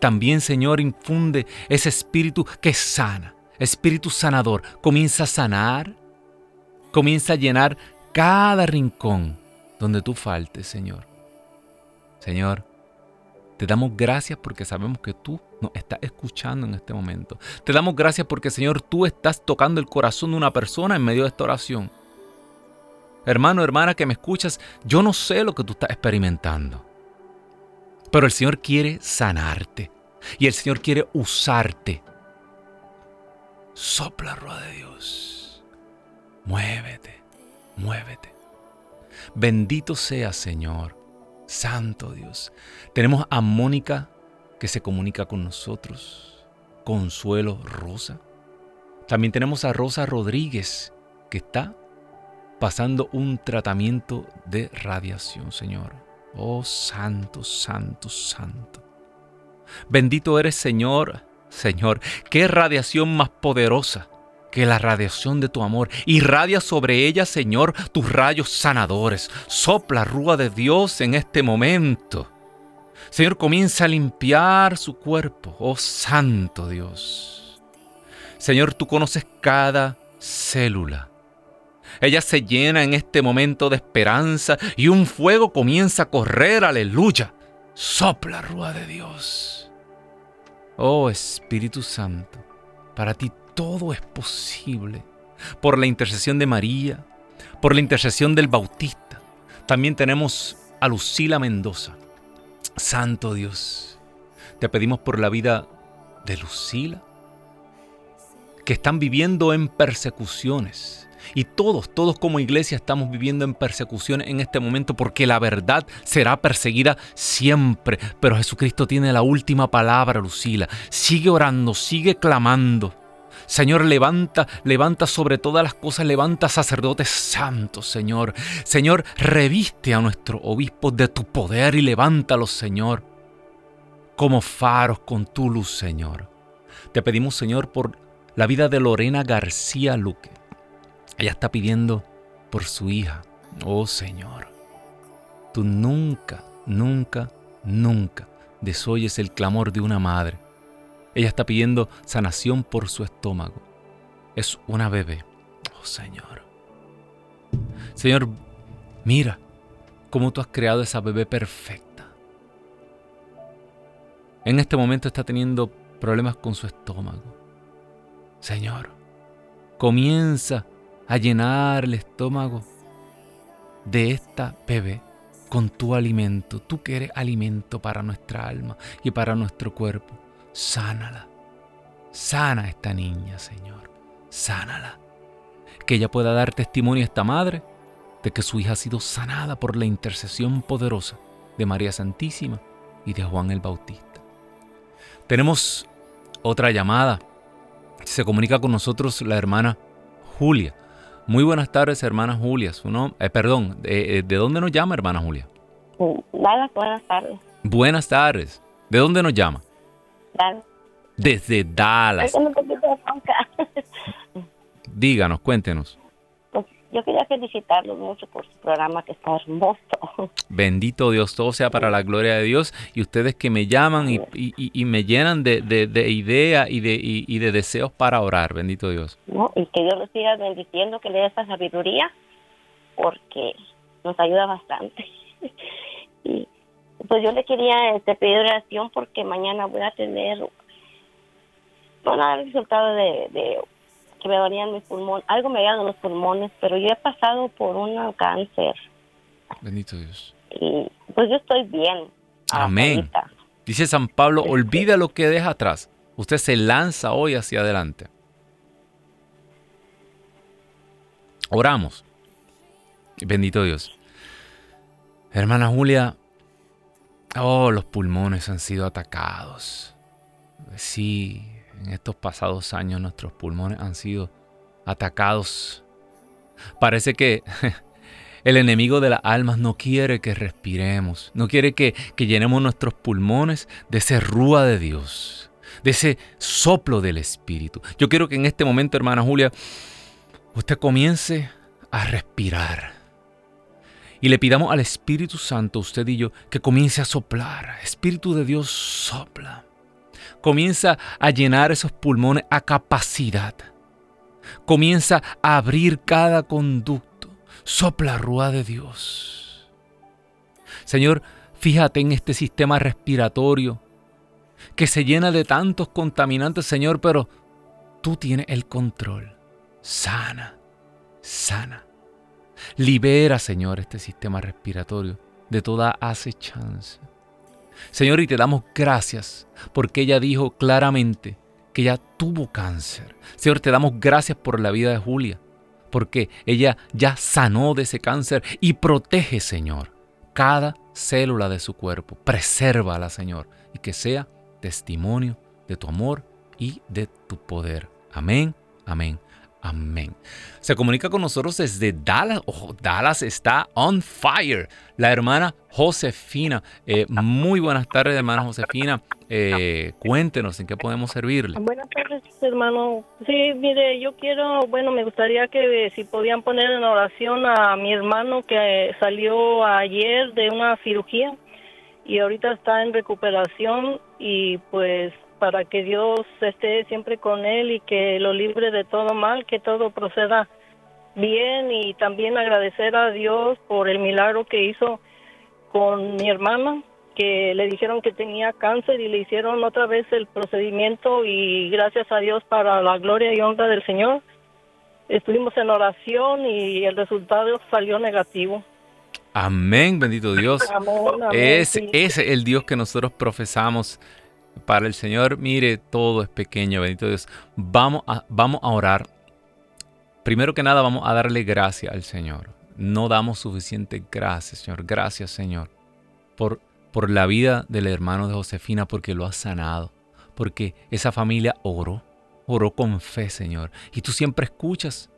También, Señor, infunde ese espíritu que sana. Espíritu sanador. Comienza a sanar. Comienza a llenar cada rincón donde tú faltes, Señor Señor, te damos gracias porque sabemos que tú nos estás escuchando en este momento. Te damos gracias porque, Señor, tú estás tocando el corazón de una persona en medio de esta oración. Hermano, hermana que me escuchas, yo no sé lo que tú estás experimentando. Pero el Señor quiere sanarte. Y el Señor quiere usarte. Sopla, rueda de Dios. Muévete, muévete. Bendito sea, Señor Santo Dios. Tenemos a Mónica que se comunica con nosotros. Consuelo Rosa. También tenemos a Rosa Rodríguez que está pasando un tratamiento de radiación, Señor. Oh, santo, santo, santo. Bendito eres, Señor. Señor, qué radiación más poderosa que la radiación de tu amor irradia sobre ella, Señor, tus rayos sanadores. Sopla rúa de Dios en este momento. Señor, comienza a limpiar su cuerpo, oh Santo Dios. Señor, tú conoces cada célula. Ella se llena en este momento de esperanza y un fuego comienza a correr, aleluya. Sopla rúa de Dios. Oh Espíritu Santo, para ti todo es posible. Por la intercesión de María, por la intercesión del Bautista. También tenemos a Lucila Mendoza. Santo Dios, te pedimos por la vida de Lucila, que están viviendo en persecuciones. Y todos, todos como iglesia estamos viviendo en persecuciones en este momento porque la verdad será perseguida siempre. Pero Jesucristo tiene la última palabra, Lucila. Sigue orando, sigue clamando. Señor, levanta, levanta sobre todas las cosas, levanta sacerdotes santos, Señor. Señor, reviste a nuestro obispo de tu poder y levántalos, Señor, como faros con tu luz, Señor. Te pedimos, Señor, por la vida de Lorena García Luque. Ella está pidiendo por su hija. Oh Señor, tú nunca, nunca nunca desoyes el clamor de una madre. Ella está pidiendo sanación por su estómago. Es una bebé. Oh Señor. Señor, mira cómo tú has creado esa bebé perfecta. En este momento está teniendo problemas con su estómago. Señor, comienza a llenar el estómago de esta bebé con tu alimento, tú que eres alimento para nuestra alma y para nuestro cuerpo. Sánala. Sana a esta niña, Señor. Sánala. Que ella pueda dar testimonio a esta madre de que su hija ha sido sanada por la intercesión poderosa de María Santísima y de Juan el Bautista. Tenemos otra llamada. Se comunica con nosotros la hermana Julia. Muy buenas tardes, hermana Julia. Su eh, perdón, eh, ¿de dónde nos llama, hermana Julia? Buenas tardes. Buenas tardes. ¿De dónde nos llama? Dallas. Desde Dallas. Díganos, cuéntenos. Pues yo quería felicitarlos mucho por su programa que está hermoso. Bendito Dios, todo sea para la gloria de Dios. Y ustedes que me llaman y, me llenan de, de, ideas y de, y, de deseos para orar. Bendito Dios. No, y que Dios los siga bendiciendo, que le dé esa sabiduría, porque nos ayuda bastante. y pues yo le quería este, pedir oración porque mañana voy a tener el resultado de, de que me dolían mis pulmones, algo me había en los pulmones, pero yo he pasado por un cáncer. Bendito Dios. Y pues yo estoy bien. Amén. Dice San Pablo, olvida lo que deja atrás. Usted se lanza hoy hacia adelante. Oramos. Bendito Dios. Hermana Julia, oh, los pulmones han sido atacados. Sí, en estos pasados años nuestros pulmones han sido atacados. Parece que el enemigo de las almas no quiere que respiremos, no quiere que, que llenemos nuestros pulmones de ese rúa de Dios, de ese soplo del Espíritu. Yo quiero que en este momento, hermana Julia, usted comience a respirar. Y le pidamos al Espíritu Santo, usted y yo, que comience a soplar. Espíritu de Dios sopla comienza a llenar esos pulmones a capacidad. Comienza a abrir cada conducto. Sopla rúa de Dios. Señor, fíjate en este sistema respiratorio que se llena de tantos contaminantes, Señor, pero tú tienes el control. Sana, sana. Libera, Señor, este sistema respiratorio de toda acechanza. Señor, y te damos gracias porque ella dijo claramente que ella tuvo cáncer. Señor, te damos gracias por la vida de Julia, porque ella ya sanó de ese cáncer y protege, Señor, cada célula de su cuerpo. Presérvala, Señor, y que sea testimonio de tu amor y de tu poder. Amén, amén. Amén. Se comunica con nosotros desde Dallas. Dallas está on fire. La hermana Josefina. Eh, muy buenas tardes, hermana Josefina. Eh, cuéntenos en qué podemos servirle. Buenas tardes, hermano. Sí, mire, yo quiero, bueno, me gustaría que si podían poner en oración a mi hermano que salió ayer de una cirugía y ahorita está en recuperación y pues para que Dios esté siempre con él y que lo libre de todo mal, que todo proceda bien y también agradecer a Dios por el milagro que hizo con mi hermana, que le dijeron que tenía cáncer y le hicieron otra vez el procedimiento y gracias a Dios para la gloria y honra del Señor. Estuvimos en oración y el resultado salió negativo. Amén, bendito Dios. es, es el Dios que nosotros profesamos para el Señor, mire, todo es pequeño, bendito Dios. Vamos a, vamos a orar. Primero que nada, vamos a darle gracias al Señor. No damos suficiente gracias, Señor. Gracias, Señor, por, por la vida del hermano de Josefina, porque lo ha sanado. Porque esa familia oró, oró con fe, Señor. Y tú siempre escuchas.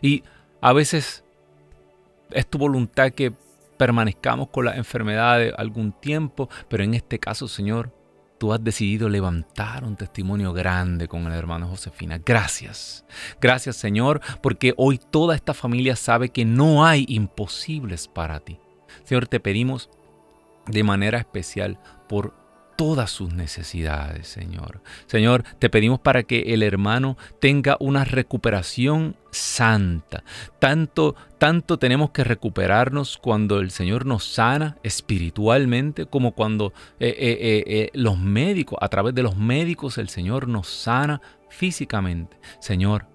Y a veces es tu voluntad que permanezcamos con la enfermedad de algún tiempo, pero en este caso, Señor, tú has decidido levantar un testimonio grande con el hermano Josefina. Gracias. Gracias Señor, porque hoy toda esta familia sabe que no hay imposibles para ti. Señor, te pedimos de manera especial por todas sus necesidades, Señor. Señor, te pedimos para que el hermano tenga una recuperación santa. Tanto, tanto tenemos que recuperarnos cuando el Señor nos sana espiritualmente, como cuando eh, eh, eh, los médicos, a través de los médicos, el Señor nos sana físicamente. Señor,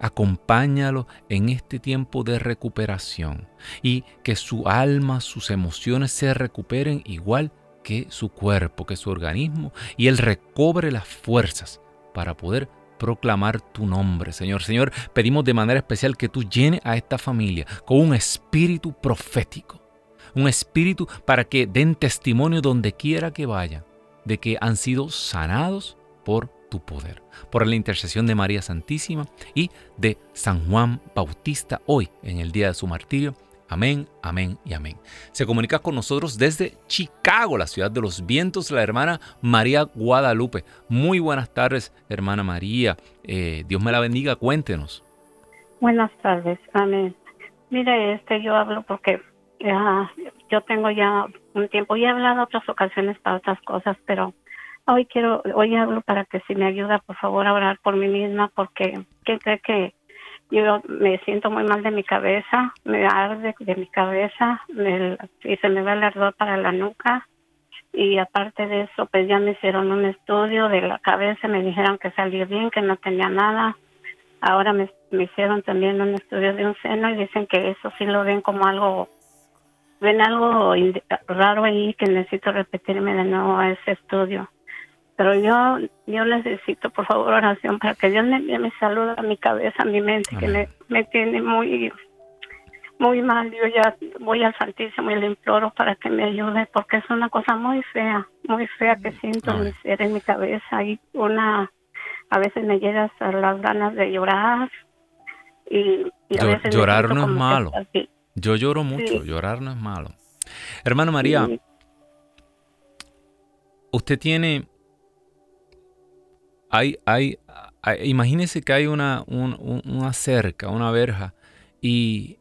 acompáñalo en este tiempo de recuperación y que su alma, sus emociones se recuperen igual que su cuerpo, que su organismo, y Él recobre las fuerzas para poder proclamar tu nombre, Señor. Señor, pedimos de manera especial que tú llenes a esta familia con un espíritu profético, un espíritu para que den testimonio donde quiera que vayan de que han sido sanados por tu poder, por la intercesión de María Santísima y de San Juan Bautista hoy en el día de su martirio Amén, amén y amén. Se comunica con nosotros desde Chicago, la ciudad de los vientos, la hermana María Guadalupe. Muy buenas tardes, hermana María. Eh, Dios me la bendiga, cuéntenos. Buenas tardes, amén. Mire, este, yo hablo porque yo tengo ya un tiempo, y he hablado otras ocasiones para otras cosas, pero hoy quiero, hoy hablo para que si me ayuda, por favor, a orar por mí misma, porque ¿qué cree que yo me siento muy mal de mi cabeza, me arde de mi cabeza y se me va el ardor para la nuca. Y aparte de eso, pues ya me hicieron un estudio de la cabeza, me dijeron que salió bien, que no tenía nada. Ahora me, me hicieron también un estudio de un seno y dicen que eso sí lo ven como algo, ven algo raro ahí que necesito repetirme de nuevo a ese estudio pero yo yo necesito por favor oración para que Dios me dé mi salud a mi cabeza, a mi mente, que me, me, tiene muy muy mal. Yo ya voy al Santísimo y le imploro para que me ayude porque es una cosa muy fea, muy fea que siento mi ser en mi cabeza. Y una a veces me llegas a las ganas de llorar. Y, a veces llorar no es malo. Yo lloro mucho, llorar no es malo. Hermano María, usted tiene hay, hay, imagínese que hay una, una cerca, una verja, y,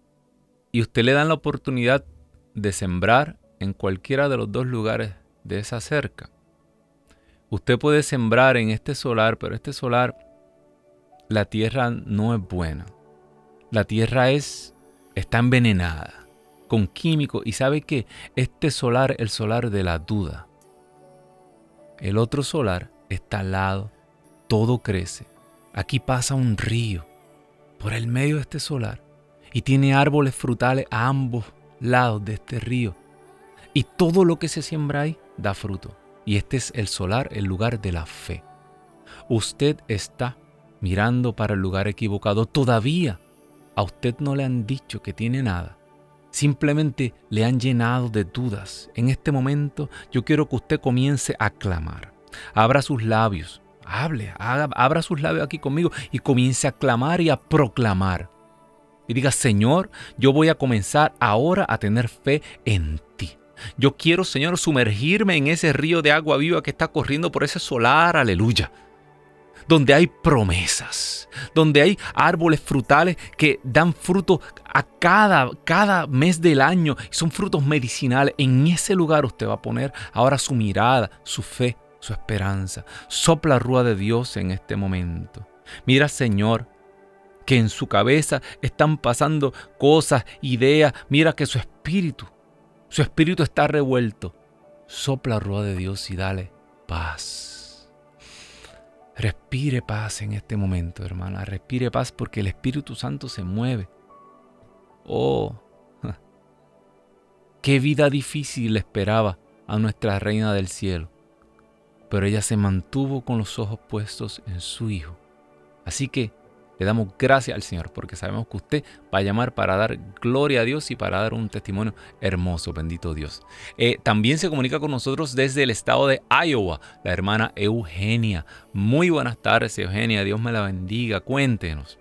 y usted le dan la oportunidad de sembrar en cualquiera de los dos lugares de esa cerca. Usted puede sembrar en este solar, pero este solar, la tierra no es buena. La tierra es, está envenenada con químicos y sabe que este solar, el solar de la duda. El otro solar está al lado todo crece. Aquí pasa un río por el medio de este solar y tiene árboles frutales a ambos lados de este río. Y todo lo que se siembra ahí da fruto. Y este es el solar, el lugar de la fe. Usted está mirando para el lugar equivocado. Todavía a usted no le han dicho que tiene nada. Simplemente le han llenado de dudas. En este momento yo quiero que usted comience a clamar. Abra sus labios Hable, abra sus labios aquí conmigo y comience a clamar y a proclamar. Y diga, Señor, yo voy a comenzar ahora a tener fe en ti. Yo quiero, Señor, sumergirme en ese río de agua viva que está corriendo por ese solar, aleluya. Donde hay promesas, donde hay árboles frutales que dan fruto a cada, cada mes del año. Son frutos medicinales. En ese lugar usted va a poner ahora su mirada, su fe su esperanza. Sopla rúa de Dios en este momento. Mira, Señor, que en su cabeza están pasando cosas, ideas. Mira que su espíritu, su espíritu está revuelto. Sopla rúa de Dios y dale paz. Respire paz en este momento, hermana. Respire paz porque el Espíritu Santo se mueve. Oh, qué vida difícil esperaba a nuestra Reina del Cielo pero ella se mantuvo con los ojos puestos en su Hijo. Así que le damos gracias al Señor porque sabemos que usted va a llamar para dar gloria a Dios y para dar un testimonio hermoso, bendito Dios. Eh, también se comunica con nosotros desde el estado de Iowa la hermana Eugenia. Muy buenas tardes, Eugenia. Dios me la bendiga. Cuéntenos.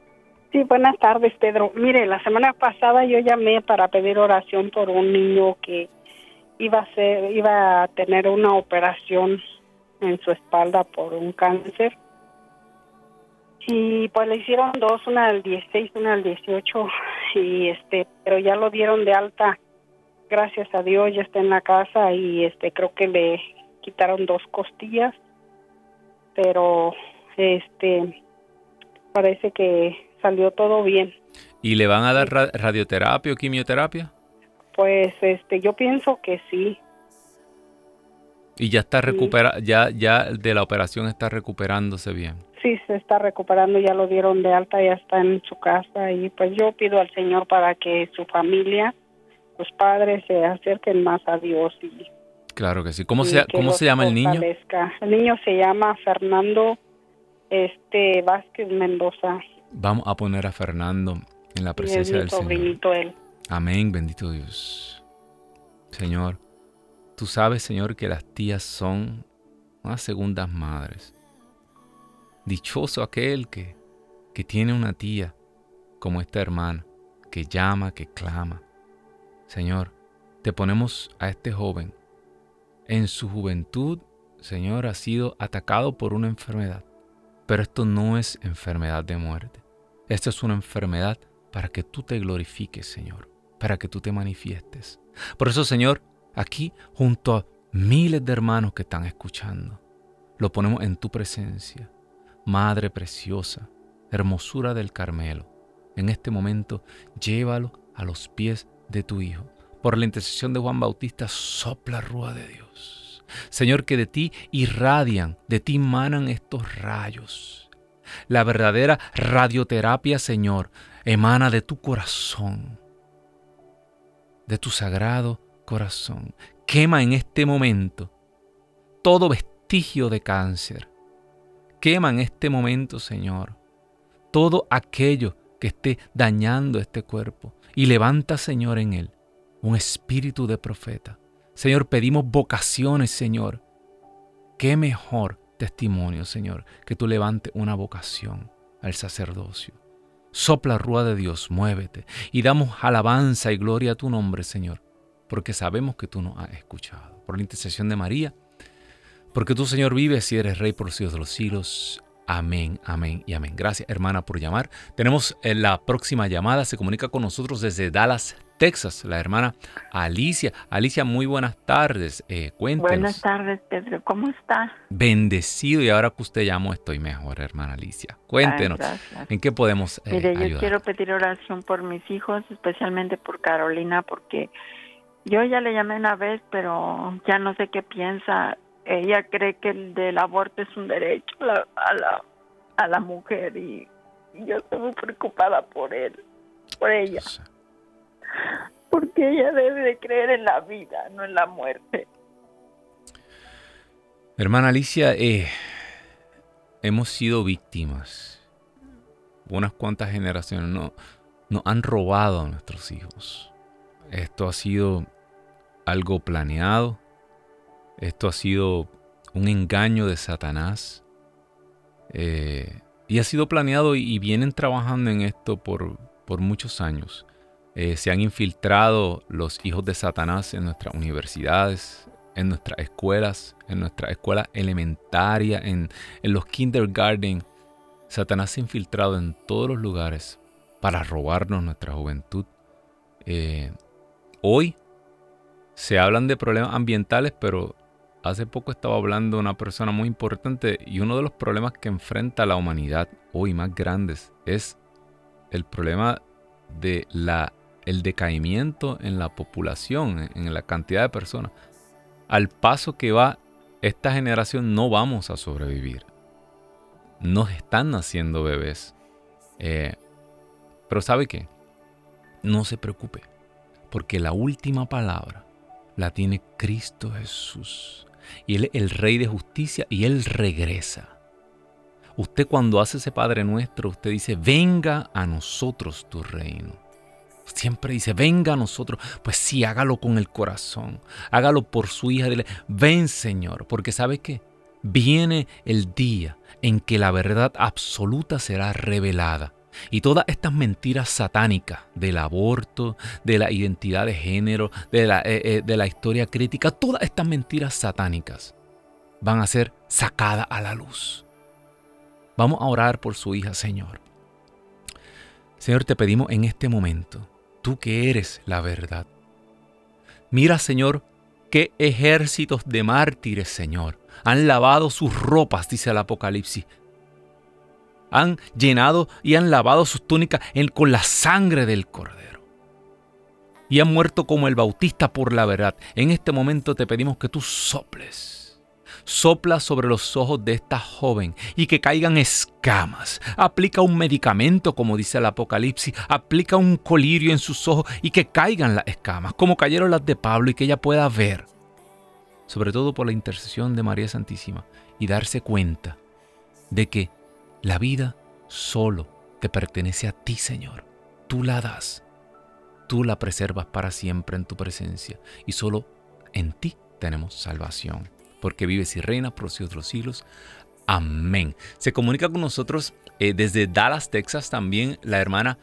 Sí, buenas tardes, Pedro. Mire, la semana pasada yo llamé para pedir oración por un niño que iba a ser, iba a tener una operación en su espalda por un cáncer. Y pues le hicieron dos, una del 16, una del 18, y este, pero ya lo dieron de alta gracias a Dios ya está en la casa y este creo que le quitaron dos costillas, pero este parece que salió todo bien. ¿Y le van a dar radioterapia o quimioterapia? Pues este yo pienso que sí. Y ya está recupera ya ya de la operación está recuperándose bien. Sí, se está recuperando, ya lo dieron de alta, ya está en su casa y pues yo pido al Señor para que su familia, sus padres se acerquen más a Dios y Claro que sí. ¿Cómo se cómo se llama el niño? El niño se llama Fernando este Vázquez Mendoza. Vamos a poner a Fernando en la presencia del Señor. Él. Amén, bendito Dios. Señor, tú sabes, Señor, que las tías son unas segundas madres. Dichoso aquel que, que tiene una tía como esta hermana, que llama, que clama. Señor, te ponemos a este joven. En su juventud, Señor, ha sido atacado por una enfermedad. Pero esto no es enfermedad de muerte. Esto es una enfermedad para que tú te glorifiques, Señor, para que tú te manifiestes. Por eso, Señor, aquí junto a miles de hermanos que están escuchando, lo ponemos en tu presencia. Madre preciosa, hermosura del Carmelo, en este momento llévalo a los pies de tu Hijo. Por la intercesión de Juan Bautista, sopla rúa de Dios. Señor, que de ti irradian, de ti manan estos rayos. La verdadera radioterapia, Señor, emana de tu corazón, de tu sagrado corazón. Quema en este momento todo vestigio de cáncer. Quema en este momento, Señor, todo aquello que esté dañando este cuerpo. Y levanta, Señor, en él un espíritu de profeta Señor, pedimos vocaciones, Señor. Qué mejor testimonio, Señor, que tú levantes una vocación al sacerdocio. Sopla rúa de Dios, muévete y damos alabanza y gloria a tu nombre, Señor, porque sabemos que tú nos has escuchado. Por la intercesión de María, porque tú, Señor, vives y eres Rey por los siglos de los siglos. Amén, amén y amén. Gracias, hermana, por llamar. Tenemos eh, la próxima llamada. Se comunica con nosotros desde Dallas, Texas, la hermana Alicia. Alicia, muy buenas tardes. Eh, cuéntenos. Buenas tardes, Pedro. ¿Cómo está? Bendecido y ahora que usted llamó estoy mejor, hermana Alicia. Cuéntenos, ¿en qué podemos eh, Mire, yo quiero pedir oración por mis hijos, especialmente por Carolina, porque yo ya le llamé una vez, pero ya no sé qué piensa. Ella cree que el del aborto es un derecho a la, a la, a la mujer y, yo estoy muy preocupada por él, por ella porque ella debe de creer en la vida, no en la muerte. Hermana Alicia, eh, hemos sido víctimas. Unas cuantas generaciones no, nos han robado a nuestros hijos. Esto ha sido algo planeado. Esto ha sido un engaño de Satanás. Eh, y ha sido planeado y, vienen trabajando en esto por, por muchos años. Eh, se han infiltrado los hijos de Satanás en nuestras universidades, en nuestras escuelas, en nuestra escuela elementaria, en, los kindergarten. Satanás se ha infiltrado en todos los lugares para robarnos nuestra juventud. Eh, hoy se hablan de problemas ambientales, pero hace poco estaba hablando una persona muy importante y uno de los problemas que enfrenta la humanidad hoy más grandes es el problema de la el decaimiento en la población, en la cantidad de personas. Al paso que va esta generación no vamos a sobrevivir. Nos están naciendo bebés. Eh, pero ¿sabe qué? No se preocupe, porque la última palabra la tiene Cristo Jesús. Y Él es el Rey de justicia y Él regresa. Usted cuando hace ese Padre nuestro, usted dice, venga a nosotros tu reino siempre dice, venga a nosotros. Pues sí, hágalo con el corazón. Hágalo por su hija. Dile, ven Señor, porque ¿sabe qué? Viene el día en que la verdad absoluta será revelada. Y todas estas mentiras satánicas del aborto, de la identidad de género, de la, eh, eh, de la historia crítica, todas estas mentiras satánicas van a ser sacadas a la luz. Vamos a orar por su hija, Señor. Señor, te pedimos en este momento tú que eres la verdad. Mira, Señor, qué ejércitos de mártires, Señor, han lavado sus ropas, dice el Apocalipsis. Han llenado y han lavado sus túnicas con la sangre del Cordero. Y han muerto como el Bautista por la verdad. En este momento te pedimos que tú soples sopla sobre los ojos de esta joven y que caigan escamas. Aplica un medicamento, como dice el Apocalipsis, aplica un colirio en sus ojos y que caigan las escamas, como cayeron las de Pablo y que ella pueda ver, sobre todo por la intercesión de María Santísima, y darse cuenta de que la vida solo te pertenece a ti, Señor. Tú la das, tú la preservas para siempre en tu presencia y solo en ti tenemos salvación porque vives y reinas por los otros siglos. Amén. Se comunica con nosotros eh, desde Dallas, Texas, también la hermana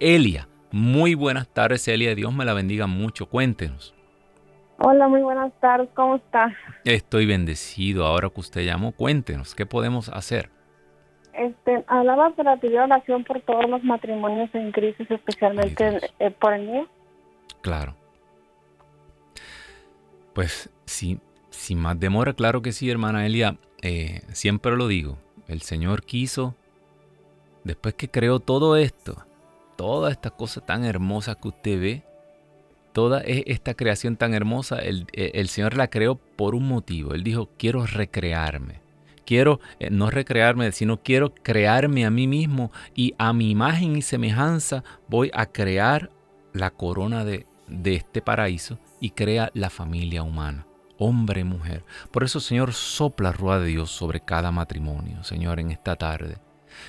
Elia. Muy buenas tardes, Elia. Dios me la bendiga mucho. Cuéntenos. Hola, muy buenas tardes. ¿Cómo está? Estoy bendecido. Ahora que usted llamó, cuéntenos, ¿qué podemos hacer? Este, hablaba para pedir oración por todos los matrimonios en crisis, especialmente eh, por el mío. Claro. Pues sí, sin más demora, claro que sí, hermana Elia. Eh, siempre lo digo, el Señor quiso, después que creó todo esto, toda esta cosa tan hermosa que usted ve, toda e, esta creación tan hermosa, el, e, el, Señor la creó por un motivo. Él dijo, quiero recrearme. Quiero eh, no recrearme, sino quiero crearme a mí mismo y a mi imagen y semejanza voy a crear la corona de, de este paraíso y crea la familia humana hombre y mujer. Por eso, Señor, sopla rueda de Dios sobre cada matrimonio, Señor, en esta tarde.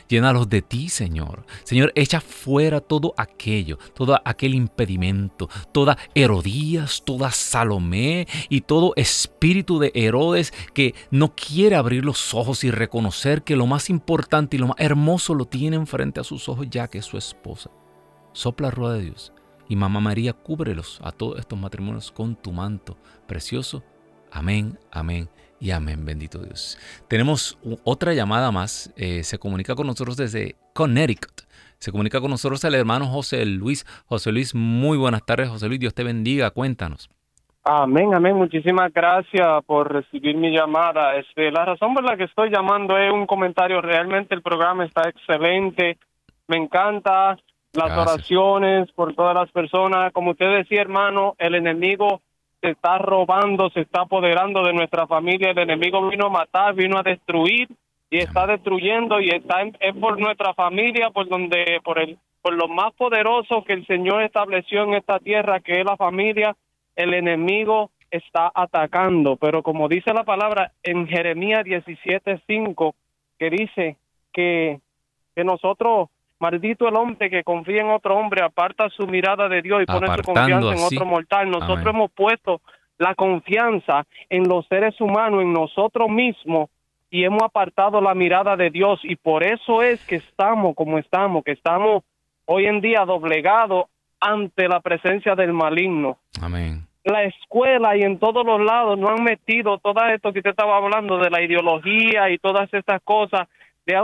Llénalos de ti, Señor. Señor, echa fuera todo aquello, todo aquel impedimento, toda Herodías, toda Salomé y todo espíritu de Herodes que no quiere abrir los ojos y reconocer que lo más importante y lo más hermoso lo tienen frente a sus ojos ya que es su esposa. Sopla rueda de Dios. Y Mamá María, cúbrelos a todos estos matrimonios con tu manto precioso Amén, amén y amén, bendito Dios. Tenemos otra llamada más. Eh, se comunica con nosotros desde Connecticut. Se comunica con nosotros el hermano José Luis. José Luis, muy buenas tardes, José Luis. Dios te bendiga. Cuéntanos. Amén, amén. Muchísimas gracias por recibir mi llamada. Este, la razón por la que estoy llamando es un comentario. Realmente el programa está excelente. Me encanta las oraciones por todas las personas. Como usted decía, hermano, el enemigo se está robando, se está apoderando de nuestra familia. El enemigo vino a matar, vino a destruir y está destruyendo y está es por nuestra familia, por donde por el por lo más poderoso que el Señor estableció en esta tierra, que es la familia, el enemigo está atacando. Pero como dice la palabra en Jeremías 17:5, que dice que que nosotros Maldito el hombre que confía en otro hombre, aparta su mirada de Dios y pone su confianza en otro mortal. Nosotros hemos puesto la confianza en los seres humanos, en nosotros mismos, y hemos apartado la mirada de Dios. Y por eso es que estamos como estamos, que estamos hoy en día doblegados ante la presencia del maligno. Amén. La escuela y en todos los lados no han metido todo esto que usted estaba hablando de la ideología y todas estas cosas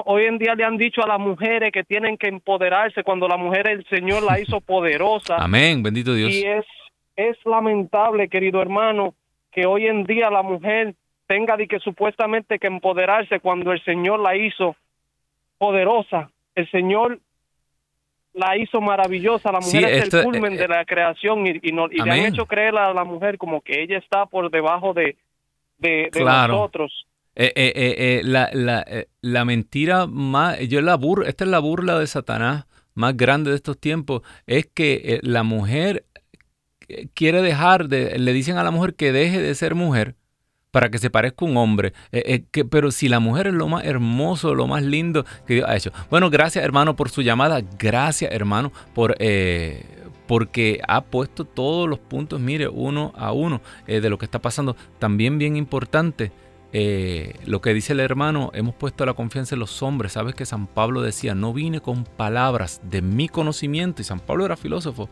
hoy en día le han dicho a las mujeres que tienen que empoderarse cuando la mujer el Señor la hizo poderosa. Amén, bendito Dios. Y es, es lamentable, querido hermano, que hoy en día la mujer tenga de que supuestamente que empoderarse cuando el Señor la hizo poderosa. El Señor la hizo maravillosa. La mujer es el culmen de eh, la creación y, y, le han hecho creer a la mujer como que ella está por debajo de, de, nosotros. Eh, eh, eh, la, la, la, mentira más, yo la burla, esta es la burla de Satanás más grande de estos tiempos, es que la mujer quiere dejar de, le dicen a la mujer que deje de ser mujer para que se parezca un hombre. pero si la mujer es lo más hermoso, lo más lindo que Dios ha hecho. Bueno, gracias hermano por su llamada, gracias hermano por... porque ha puesto todos los puntos, mire, uno a uno de lo que está pasando. También bien importante, eh, lo que dice el hermano, hemos puesto la confianza en los hombres. Sabes que San Pablo decía, no vine con palabras de mi conocimiento, y San Pablo era filósofo,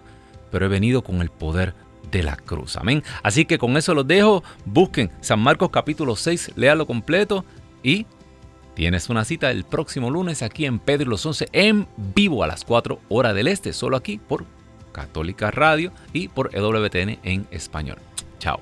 pero he venido con el poder de la cruz. Amén. Así que con eso los dejo. Busquen San Marcos capítulo 6, léalo completo y tienes una cita el próximo lunes aquí en Pedro los 11 en vivo a las 4 horas del este, solo aquí por Católica Radio y por EWTN en español. Chao.